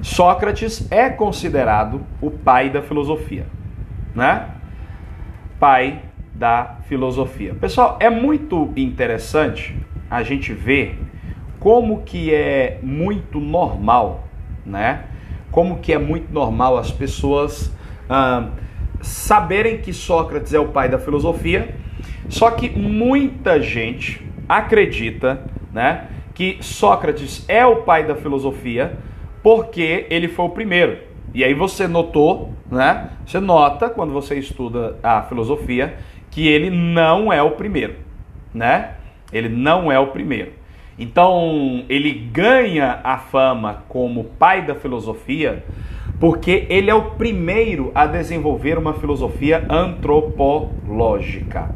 Sócrates é considerado o pai da filosofia, né? Pai da filosofia. Pessoal, é muito interessante a gente ver como que é muito normal, né? Como que é muito normal as pessoas ah, saberem que Sócrates é o pai da filosofia, só que muita gente acredita, né, que Sócrates é o pai da filosofia porque ele foi o primeiro. E aí você notou, né? Você nota quando você estuda a filosofia que ele não é o primeiro, né? Ele não é o primeiro. Então, ele ganha a fama como pai da filosofia porque ele é o primeiro a desenvolver uma filosofia antropológica,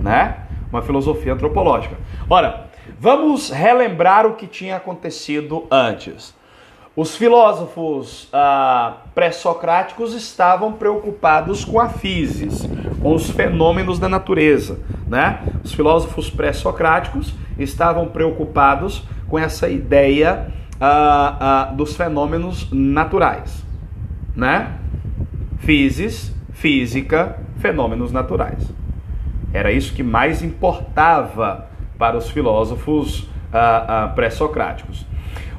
né? Uma filosofia antropológica. Ora, vamos relembrar o que tinha acontecido antes. Os filósofos ah, pré-socráticos estavam preocupados com a physis, com os fenômenos da natureza. Né? Os filósofos pré-socráticos estavam preocupados com essa ideia ah, ah, dos fenômenos naturais. Né? Physis, física, fenômenos naturais. Era isso que mais importava para os filósofos pré-socráticos.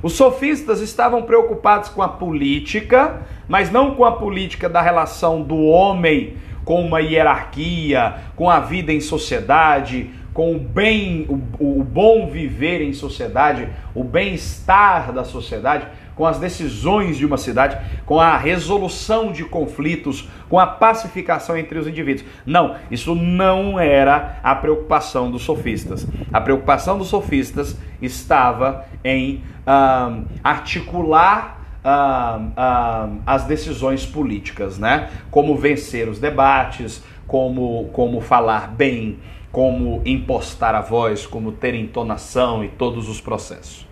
Os sofistas estavam preocupados com a política, mas não com a política da relação do homem com uma hierarquia, com a vida em sociedade, com o bem, o, o bom viver em sociedade, o bem-estar da sociedade, com as decisões de uma cidade, com a resolução de conflitos, com a pacificação entre os indivíduos. Não, isso não era a preocupação dos sofistas. A preocupação dos sofistas estava em ah, articular ah, as decisões políticas, né? Como vencer os debates, como, como falar bem, como impostar a voz, como ter entonação e todos os processos.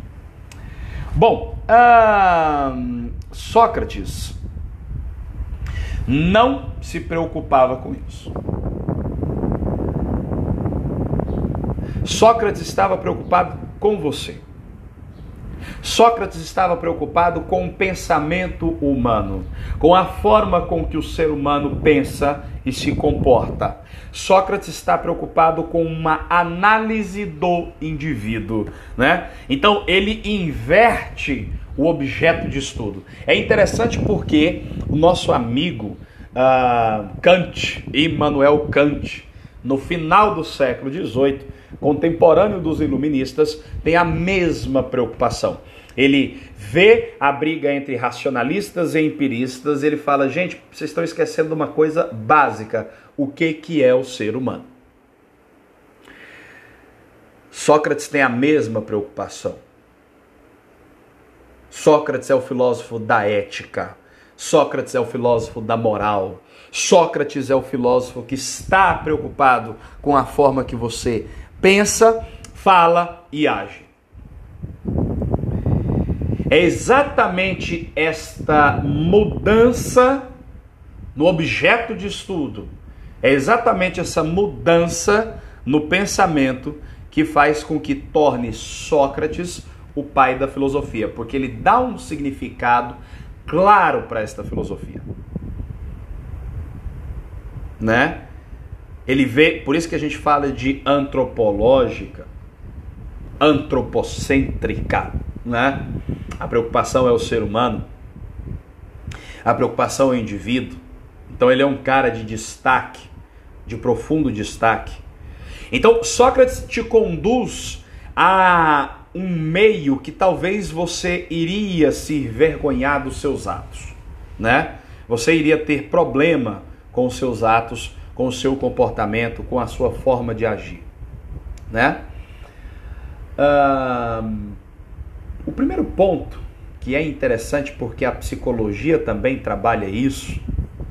Bom, Sócrates não se preocupava com isso. Sócrates estava preocupado com você. Sócrates estava preocupado com o pensamento humano, com a forma com que o ser humano pensa e se comporta. Sócrates está preocupado com uma análise do indivíduo, né? Então ele inverte o objeto de estudo. É interessante porque o nosso amigo uh, Kant, Immanuel Kant, no final do século XVIII, contemporâneo dos iluministas, tem a mesma preocupação. Ele vê a briga entre racionalistas e empiristas, ele fala: gente, vocês estão esquecendo uma coisa básica: o que, que é o ser humano? Sócrates tem a mesma preocupação. Sócrates é o filósofo da ética. Sócrates é o filósofo da moral. Sócrates é o filósofo que está preocupado com a forma que você pensa, fala e age. É exatamente esta mudança no objeto de estudo, é exatamente essa mudança no pensamento que faz com que torne Sócrates o pai da filosofia, porque ele dá um significado claro para esta filosofia. Né? Ele vê, por isso que a gente fala de antropológica, antropocêntrica, né? A preocupação é o ser humano. A preocupação é o indivíduo. Então ele é um cara de destaque, de profundo destaque. Então Sócrates te conduz a um meio que talvez você iria se vergonhar dos seus atos, né? Você iria ter problema com os seus atos com o seu comportamento, com a sua forma de agir, né? o primeiro ponto que é interessante porque a psicologia também trabalha isso,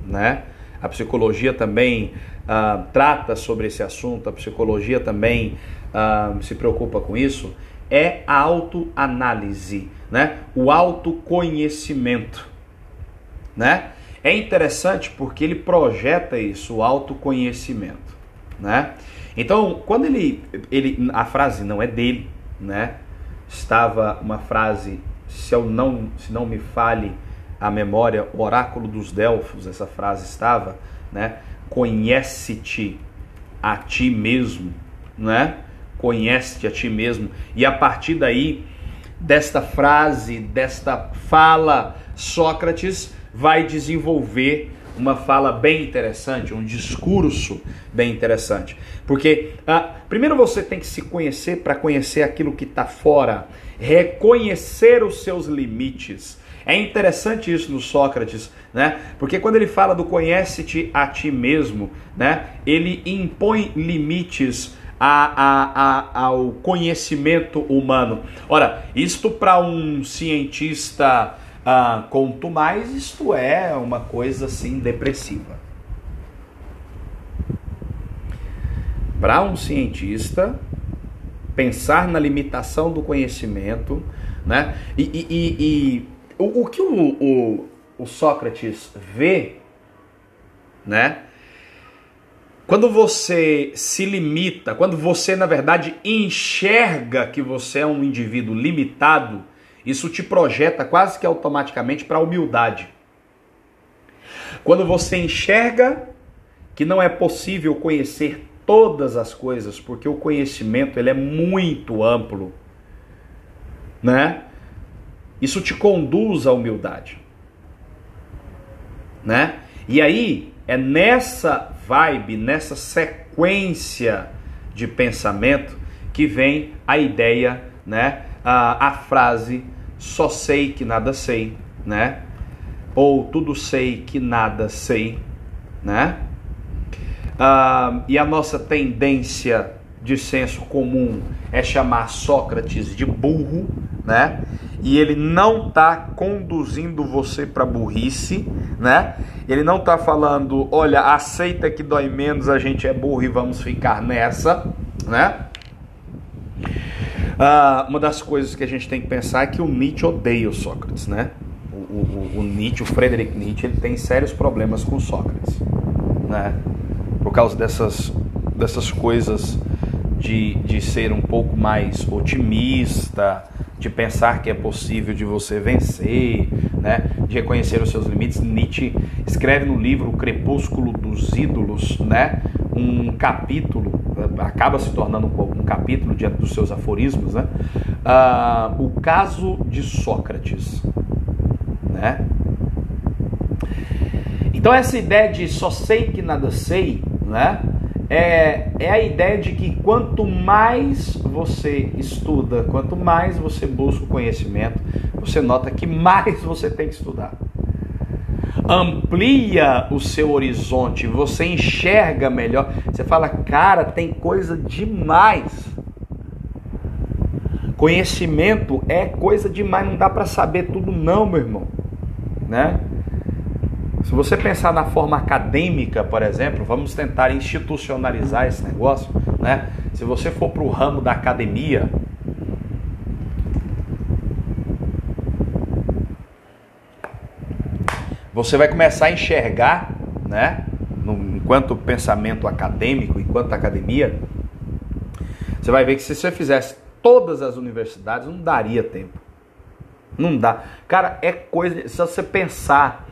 né? A psicologia também uh, trata sobre esse assunto, a psicologia também uh, se preocupa com isso, é a autoanálise, né? O autoconhecimento, né? É interessante porque ele projeta isso, o autoconhecimento, né? Então, quando ele, ele a frase não é dele, né? Estava uma frase se eu não, se não me fale a memória, oráculo dos Delfos, essa frase estava, né? Conhece-te a ti mesmo, né? Conhece-te a ti mesmo. E a partir daí, desta frase, desta fala, Sócrates vai desenvolver uma fala bem interessante, um discurso bem interessante. Porque ah, primeiro você tem que se conhecer para conhecer aquilo que está fora, reconhecer os seus limites. É interessante isso no Sócrates, né? Porque quando ele fala do conhece-te a ti mesmo, né? Ele impõe limites a, a, a, ao conhecimento humano. Ora, isto para um cientista ah, quanto mais, isto é uma coisa assim depressiva. Para um cientista, pensar na limitação do conhecimento, né? E, e, e, e o, o, que o, o, o Sócrates vê, né? Quando você se limita, quando você na verdade enxerga que você é um indivíduo limitado, isso te projeta quase que automaticamente para a humildade. Quando você enxerga que não é possível conhecer todas as coisas, porque o conhecimento ele é muito amplo, né? Isso te conduz à humildade, né? E aí é nessa vibe, nessa sequência de pensamento que vem a ideia, né? a, a frase só sei que nada sei, né? Ou tudo sei que nada sei, né? Ah, e a nossa tendência de senso comum é chamar Sócrates de burro, né? E ele não está conduzindo você para burrice, né? Ele não está falando, olha, aceita que dói menos, a gente é burro e vamos ficar nessa, né? Ah, uma das coisas que a gente tem que pensar é que o Nietzsche odeia o Sócrates, né? O, o, o Nietzsche, o Friedrich Nietzsche, ele tem sérios problemas com Sócrates, né? Por causa dessas, dessas coisas de, de ser um pouco mais otimista, de pensar que é possível de você vencer, né? de reconhecer os seus limites. Nietzsche escreve no livro O Crepúsculo dos Ídolos, né? um capítulo, acaba se tornando um capítulo diante dos seus aforismos, né? Ah, o caso de Sócrates, né? Então essa ideia de só sei que nada sei, né? É, é a ideia de que quanto mais você estuda, quanto mais você busca o conhecimento, você nota que mais você tem que estudar amplia o seu horizonte, você enxerga melhor. Você fala, cara, tem coisa demais. Conhecimento é coisa demais, não dá para saber tudo não, meu irmão, né? Se você pensar na forma acadêmica, por exemplo, vamos tentar institucionalizar esse negócio, né? Se você for para o ramo da academia, você vai começar a enxergar, né, no, enquanto pensamento acadêmico, enquanto academia, você vai ver que se você fizesse todas as universidades, não daria tempo. Não dá. Cara, é coisa. Se você pensar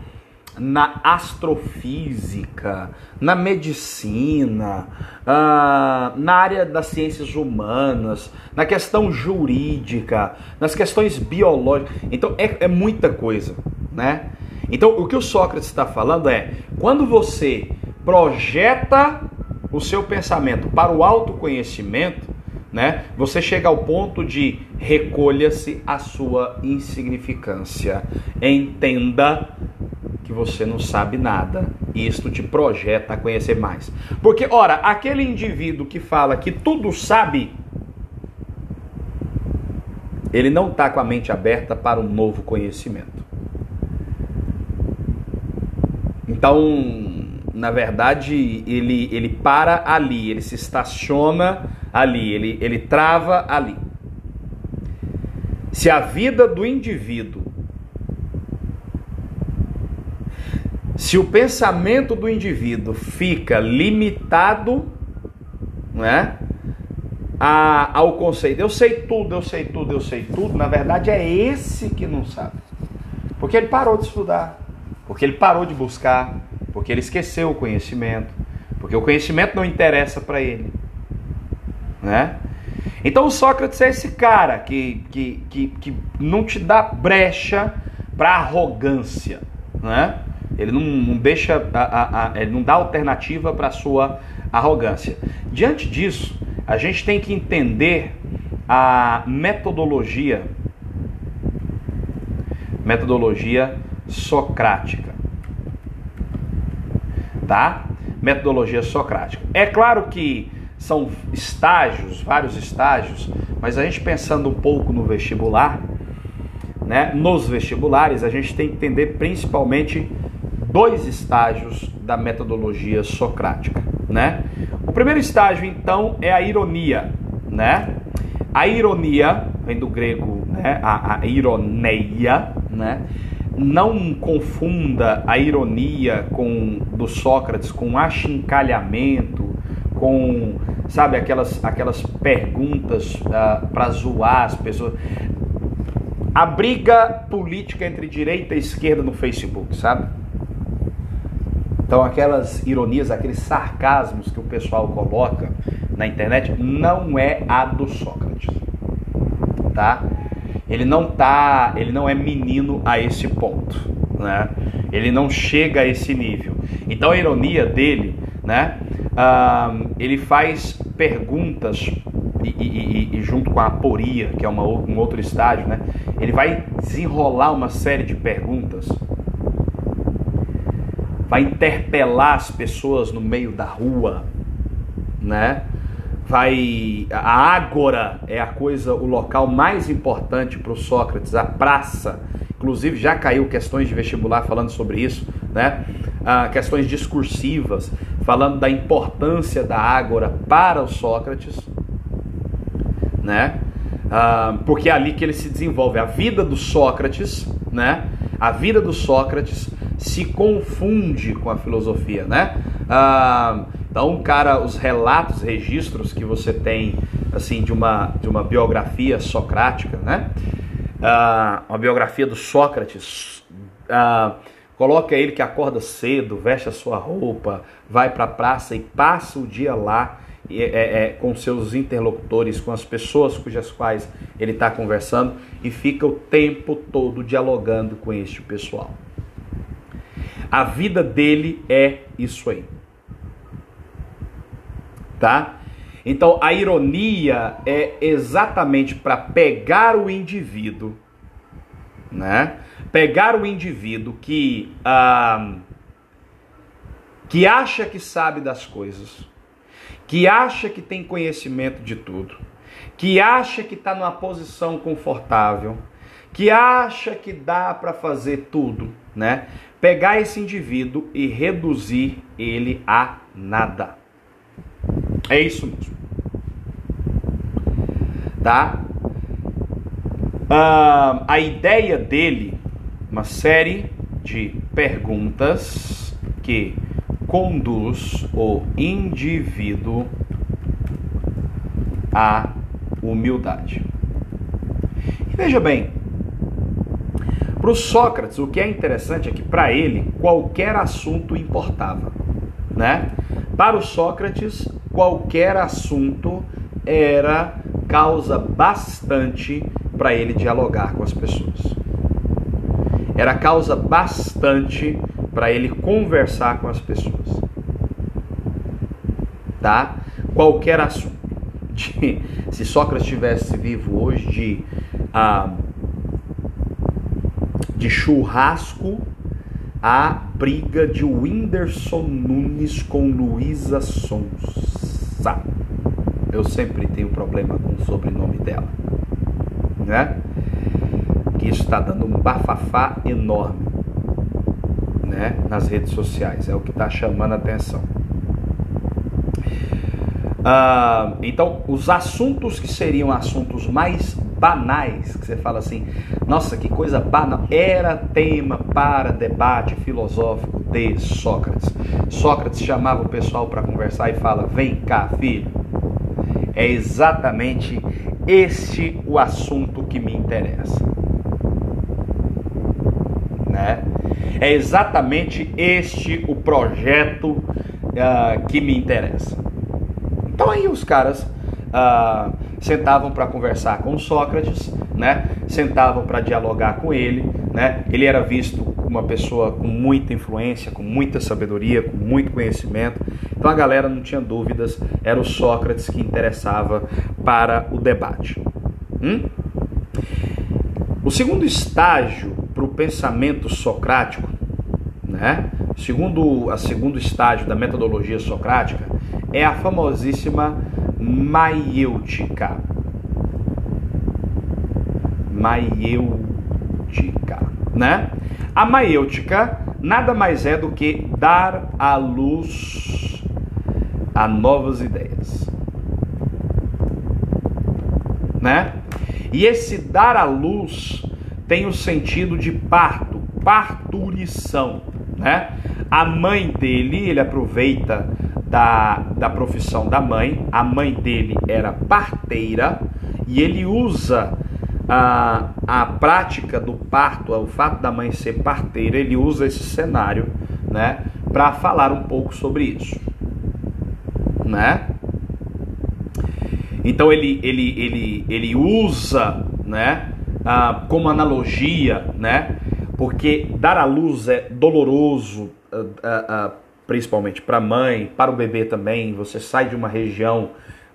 na astrofísica, na medicina, uh, na área das ciências humanas, na questão jurídica, nas questões biológicas. Então é, é muita coisa, né? Então, o que o Sócrates está falando é: quando você projeta o seu pensamento para o autoconhecimento, né, você chega ao ponto de recolha-se a sua insignificância. Entenda que você não sabe nada e isto te projeta a conhecer mais. Porque, ora, aquele indivíduo que fala que tudo sabe, ele não está com a mente aberta para um novo conhecimento. Então, na verdade, ele, ele para ali, ele se estaciona ali, ele, ele trava ali. Se a vida do indivíduo, se o pensamento do indivíduo fica limitado, não é? a, ao conceito, eu sei tudo, eu sei tudo, eu sei tudo, na verdade é esse que não sabe. Porque ele parou de estudar, porque ele parou de buscar, porque ele esqueceu o conhecimento, porque o conhecimento não interessa para ele. Né? Então o Sócrates é esse cara que, que, que, que não te dá brecha para arrogância. Né? Ele não, não deixa, a, a, a, ele não dá alternativa para a sua arrogância. Diante disso, a gente tem que entender a metodologia, metodologia socrática, tá? Metodologia socrática. É claro que são estágios, vários estágios, mas a gente pensando um pouco no vestibular, né? Nos vestibulares, a gente tem que entender principalmente dois estágios da metodologia socrática, né? O primeiro estágio, então, é a ironia, né? A ironia vem do grego, né? A, a ironeia, né? Não confunda a ironia com do Sócrates com achincalhamento, com sabe aquelas aquelas perguntas uh, ah, para zoar as pessoas. A briga política entre direita e esquerda no Facebook, sabe? Então, aquelas ironias, aqueles sarcasmos que o pessoal coloca na internet não é a do Sócrates, tá? Ele não tá, ele não é menino a esse ponto, né? Ele não chega a esse nível. Então, a ironia dele, né? Ele faz perguntas e, e, e, junto com a aporia, que é uma, um outro estágio, né? Ele vai desenrolar uma série de perguntas vai interpelar as pessoas no meio da rua, né? Vai a ágora é a coisa, o local mais importante para o Sócrates, a praça. Inclusive já caiu questões de vestibular falando sobre isso, né? Ah, questões discursivas falando da importância da ágora para o Sócrates, né? Ah, porque é ali que ele se desenvolve. A vida do Sócrates, né? A vida do Sócrates se confunde com a filosofia, né? Ah, então, cara, os relatos, registros que você tem, assim, de uma, de uma biografia socrática, né? Ah, uma biografia do Sócrates, ah, coloca ele que acorda cedo, veste a sua roupa, vai para a praça e passa o dia lá é, é, com seus interlocutores, com as pessoas cujas quais ele está conversando e fica o tempo todo dialogando com este pessoal. A vida dele é isso aí. Tá? Então a ironia é exatamente para pegar o indivíduo, né? Pegar o indivíduo que ah, que acha que sabe das coisas, que acha que tem conhecimento de tudo, que acha que está numa posição confortável, que acha que dá para fazer tudo, né? pegar esse indivíduo e reduzir ele a nada. É isso mesmo. Tá? A ideia dele, uma série de perguntas que conduz o indivíduo à humildade. E veja bem, para o Sócrates, o que é interessante é que para ele qualquer assunto importava, né? Para o Sócrates, qualquer assunto era causa bastante para ele dialogar com as pessoas. Era causa bastante para ele conversar com as pessoas. Tá? Qualquer assunto. De, se Sócrates estivesse vivo hoje, de ah, de churrasco a briga de Whindersson Nunes com Luísa Eu sempre tenho problema com o sobrenome dela, né? Que está dando um bafafá enorme, né? Nas redes sociais, é o que está chamando a atenção. Ah, então, os assuntos que seriam assuntos mais banais, que você fala assim, nossa, que coisa banal, era tema para debate filosófico de Sócrates. Sócrates chamava o pessoal para conversar e fala: "Vem cá, filho. é exatamente este o assunto que me interessa. Né? É exatamente este o projeto uh, que me interessa. Então aí os caras uh, sentavam para conversar com Sócrates, né? Sentavam para dialogar com ele, né? Ele era visto como uma pessoa com muita influência, com muita sabedoria, com muito conhecimento. Então a galera não tinha dúvidas, era o Sócrates que interessava para o debate. Hum? O segundo estágio para o pensamento socrático, né? Segundo a segundo estágio da metodologia socrática é a famosíssima maiêutica. Maiêutica, né? A maiêutica nada mais é do que dar à luz a novas ideias. Né? E esse dar à luz tem o sentido de parto, parturição, né? A mãe dele, ele aproveita da, da profissão da mãe. A mãe dele era parteira e ele usa a, a prática do parto, o fato da mãe ser parteira, ele usa esse cenário, né, para falar um pouco sobre isso, né? Então ele ele ele ele usa, né, como analogia, né? Porque dar à luz é doloroso, ah, ah, ah principalmente para a mãe, para o bebê também. Você sai de uma região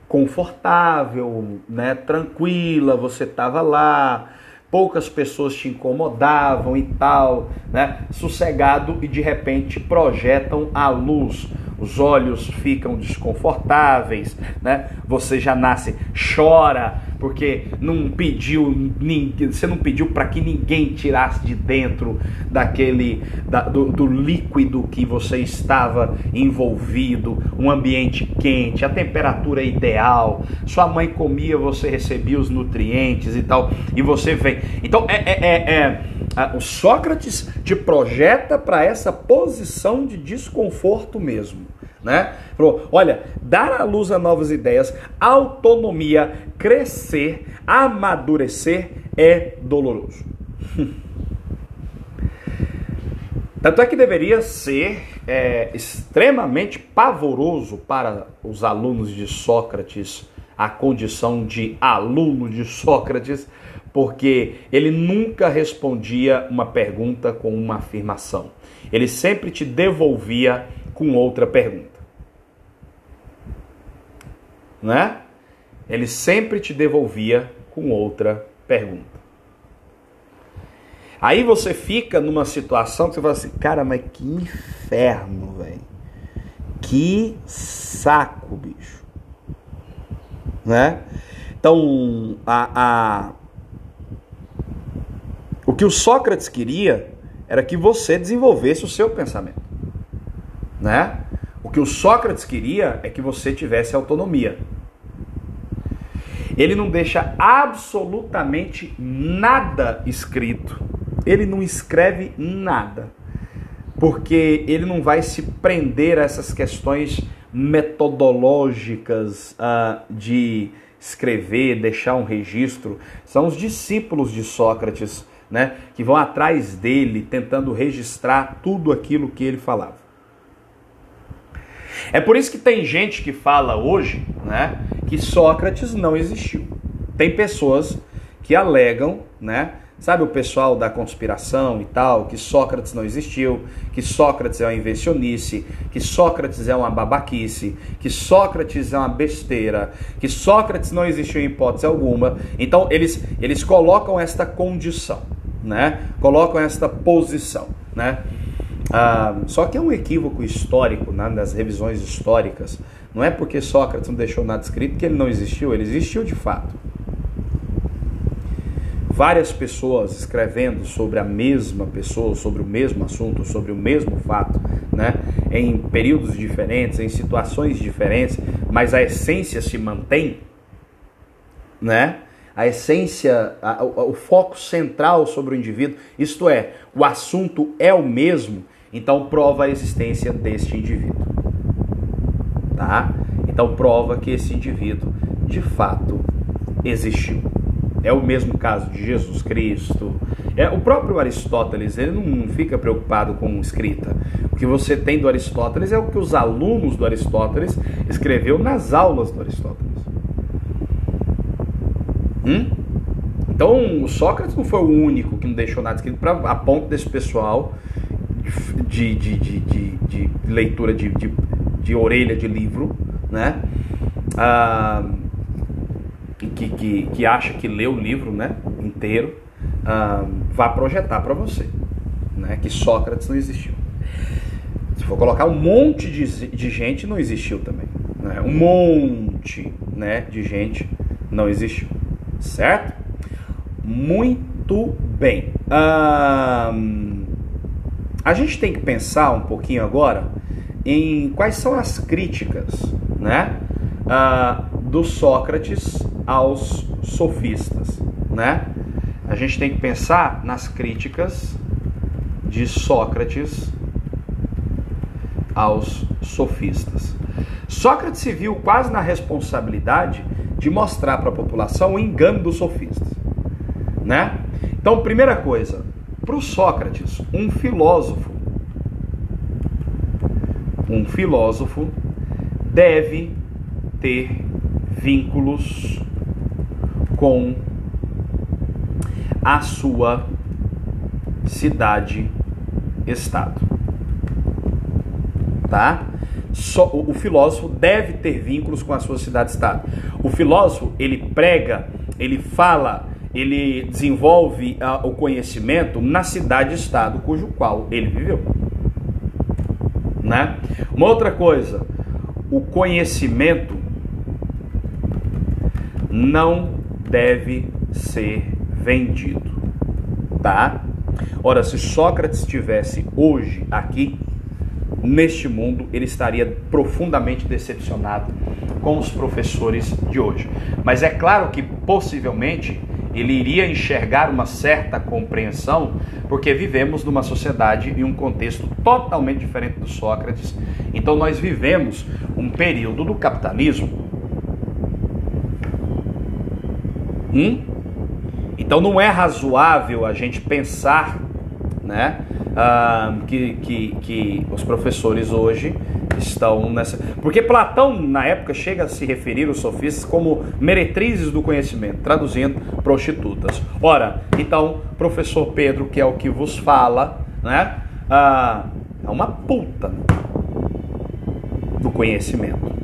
confortável, né, tranquila, você estava lá, poucas pessoas te incomodavam e tal, né, sossegado e de repente projetam a luz os olhos ficam desconfortáveis, né? Você já nasce, chora, porque não pediu você não pediu para que ninguém tirasse de dentro daquele da, do, do, líquido que você estava envolvido, um ambiente quente, a temperatura ideal, sua mãe comia, você recebia os nutrientes e tal, e você vem. Então é, é, é, é o Sócrates te projeta para essa posição de desconforto mesmo. Né? Falou: olha, dar à luz a novas ideias, autonomia, crescer, amadurecer é doloroso. Tanto é que deveria ser é, extremamente pavoroso para os alunos de Sócrates a condição de aluno de Sócrates porque ele nunca respondia uma pergunta com uma afirmação. Ele sempre te devolvia com outra pergunta. Né? Ele sempre te devolvia com outra pergunta. Aí você fica numa situação que você fala assim, cara, mas que inferno, velho. Que saco, bicho. Né? Então, a, a, o que o Sócrates queria era que você desenvolvesse o seu pensamento, né? O que o Sócrates queria é que você tivesse autonomia. Ele não deixa absolutamente nada escrito. Ele não escreve nada. Porque ele não vai se prender a essas questões metodológicas uh, de escrever, deixar um registro. São os discípulos de Sócrates né, que vão atrás dele, tentando registrar tudo aquilo que ele falava. É por isso que tem gente que fala hoje né, que Sócrates não existiu. Tem pessoas que alegam, né, sabe o pessoal da conspiração e tal, que Sócrates não existiu, que Sócrates é uma invencionice, que Sócrates é uma babaquice, que Sócrates é uma besteira, que Sócrates não existiu em hipótese alguma. Então eles, eles colocam esta condição né? Colocam esta posição, né? Ah, só que é um equívoco histórico né, nas revisões históricas. Não é porque Sócrates não deixou nada escrito que ele não existiu, ele existiu de fato. Várias pessoas escrevendo sobre a mesma pessoa, sobre o mesmo assunto, sobre o mesmo fato, né, em períodos diferentes, em situações diferentes, mas a essência se mantém, né? a essência, a, o, o foco central sobre o indivíduo, isto é, o assunto é o mesmo, então prova a existência deste indivíduo. Tá? Então prova que esse indivíduo de fato existiu. É o mesmo caso de Jesus Cristo. É o próprio Aristóteles, ele não fica preocupado com escrita. O que você tem do Aristóteles é o que os alunos do Aristóteles escreveu nas aulas do Aristóteles. Hum? Então, Sócrates não foi o único que não deixou nada escrito pra, a ponto desse pessoal de, de, de, de, leitura de, de, de, orelha de livro, né? Ah, que, que, que acha que lê o livro né, inteiro, ah, vá projetar para você né, que Sócrates não existiu. Se for colocar um monte de, de gente, não existiu também. Né? Um monte né, de gente não existiu. Certo? Muito bem. Ah, a gente tem que pensar um pouquinho agora em quais são as críticas né, ah, do Sócrates aos sofistas, né? A gente tem que pensar nas críticas de Sócrates aos sofistas. Sócrates se viu quase na responsabilidade de mostrar para a população o engano dos sofistas, né? Então, primeira coisa, para o Sócrates, um filósofo, um filósofo deve ter vínculos com a sua cidade-estado. Tá? Só, o, o filósofo deve ter vínculos com a sua cidade-estado. O filósofo, ele prega, ele fala, ele desenvolve uh, o conhecimento na cidade-estado cujo qual ele viveu. Né? Uma outra coisa, o conhecimento não deve ser vendido, tá? Ora, se Sócrates estivesse hoje aqui neste mundo, ele estaria profundamente decepcionado com os professores de hoje. Mas é claro que possivelmente ele iria enxergar uma certa compreensão, porque vivemos numa sociedade e um contexto totalmente diferente do Sócrates. Então nós vivemos um período do capitalismo Hum? Então não é razoável a gente pensar né, ah, que, que, que os professores hoje estão nessa. Porque Platão, na época, chega a se referir aos sofistas como meretrizes do conhecimento, traduzindo prostitutas. Ora, então, professor Pedro, que é o que vos fala, né, ah, é uma puta do conhecimento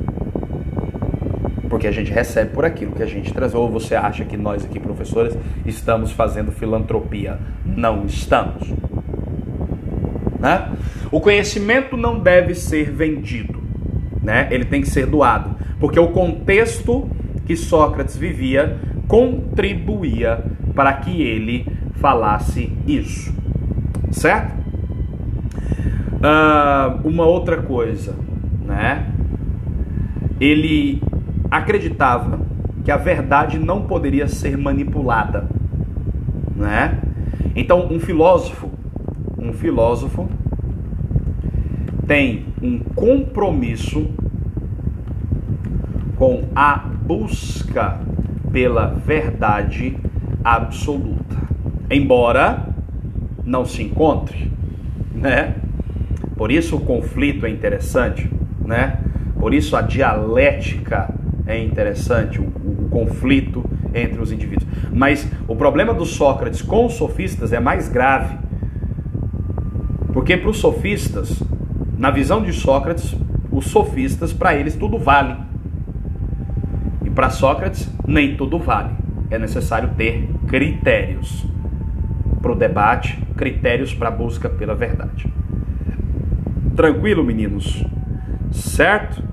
porque a gente recebe por aquilo que a gente traz. Ou você acha que nós aqui, professores, estamos fazendo filantropia? Não estamos. Né? O conhecimento não deve ser vendido, né? ele tem que ser doado, porque o contexto que Sócrates vivia contribuía para que ele falasse isso, certo? Uh, uma outra coisa, né? Ele acreditava que a verdade não poderia ser manipulada, né? Então, um filósofo, um filósofo tem um compromisso com a busca pela verdade absoluta, embora não se encontre, né? Por isso o conflito é interessante, né? Por isso a dialética é interessante, o, o, conflito entre os indivíduos. Mas o problema do Sócrates com os sofistas é mais grave. Porque para os sofistas, na visão de Sócrates, os sofistas, para eles, tudo vale. E para Sócrates, nem tudo vale. É necessário ter critérios para o debate, critérios para a busca pela verdade. Tranquilo, meninos? Certo?